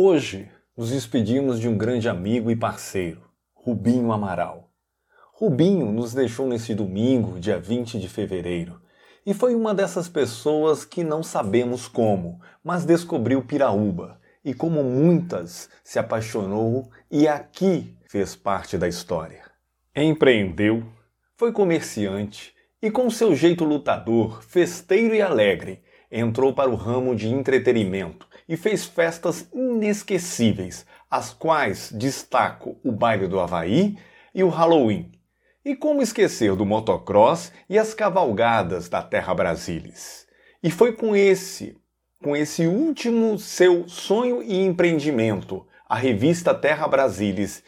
Hoje nos despedimos de um grande amigo e parceiro, Rubinho Amaral. Rubinho nos deixou nesse domingo, dia 20 de fevereiro, e foi uma dessas pessoas que não sabemos como, mas descobriu Piraúba e, como muitas, se apaixonou e aqui fez parte da história. Empreendeu, foi comerciante e, com seu jeito lutador, festeiro e alegre, entrou para o ramo de entretenimento e fez festas inesquecíveis, as quais destaco o baile do Havaí e o Halloween. E como esquecer do motocross e as cavalgadas da Terra Brasilis? E foi com esse, com esse último seu sonho e empreendimento, a revista Terra Brasilis,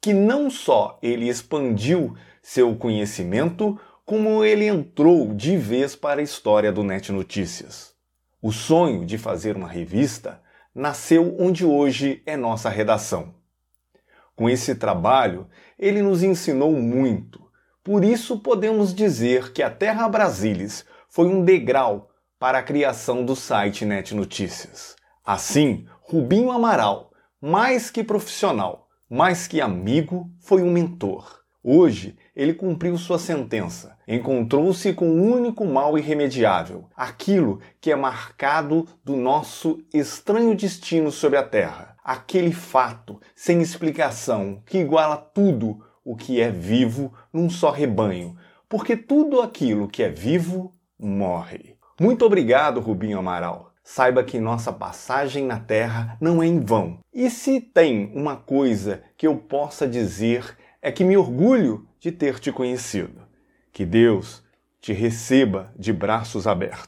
que não só ele expandiu seu conhecimento, como ele entrou de vez para a história do Net Notícias. O sonho de fazer uma revista nasceu onde hoje é nossa redação. Com esse trabalho, ele nos ensinou muito. Por isso podemos dizer que a Terra Brasilis foi um degrau para a criação do site Net Notícias. Assim, Rubinho Amaral, mais que profissional, mais que amigo, foi um mentor. Hoje, ele cumpriu sua sentença. Encontrou-se com o único mal irremediável, aquilo que é marcado do nosso estranho destino sobre a Terra. Aquele fato sem explicação que iguala tudo o que é vivo num só rebanho, porque tudo aquilo que é vivo morre. Muito obrigado, Rubinho Amaral. Saiba que nossa passagem na Terra não é em vão. E se tem uma coisa que eu possa dizer é que me orgulho de ter te conhecido. Que Deus te receba de braços abertos.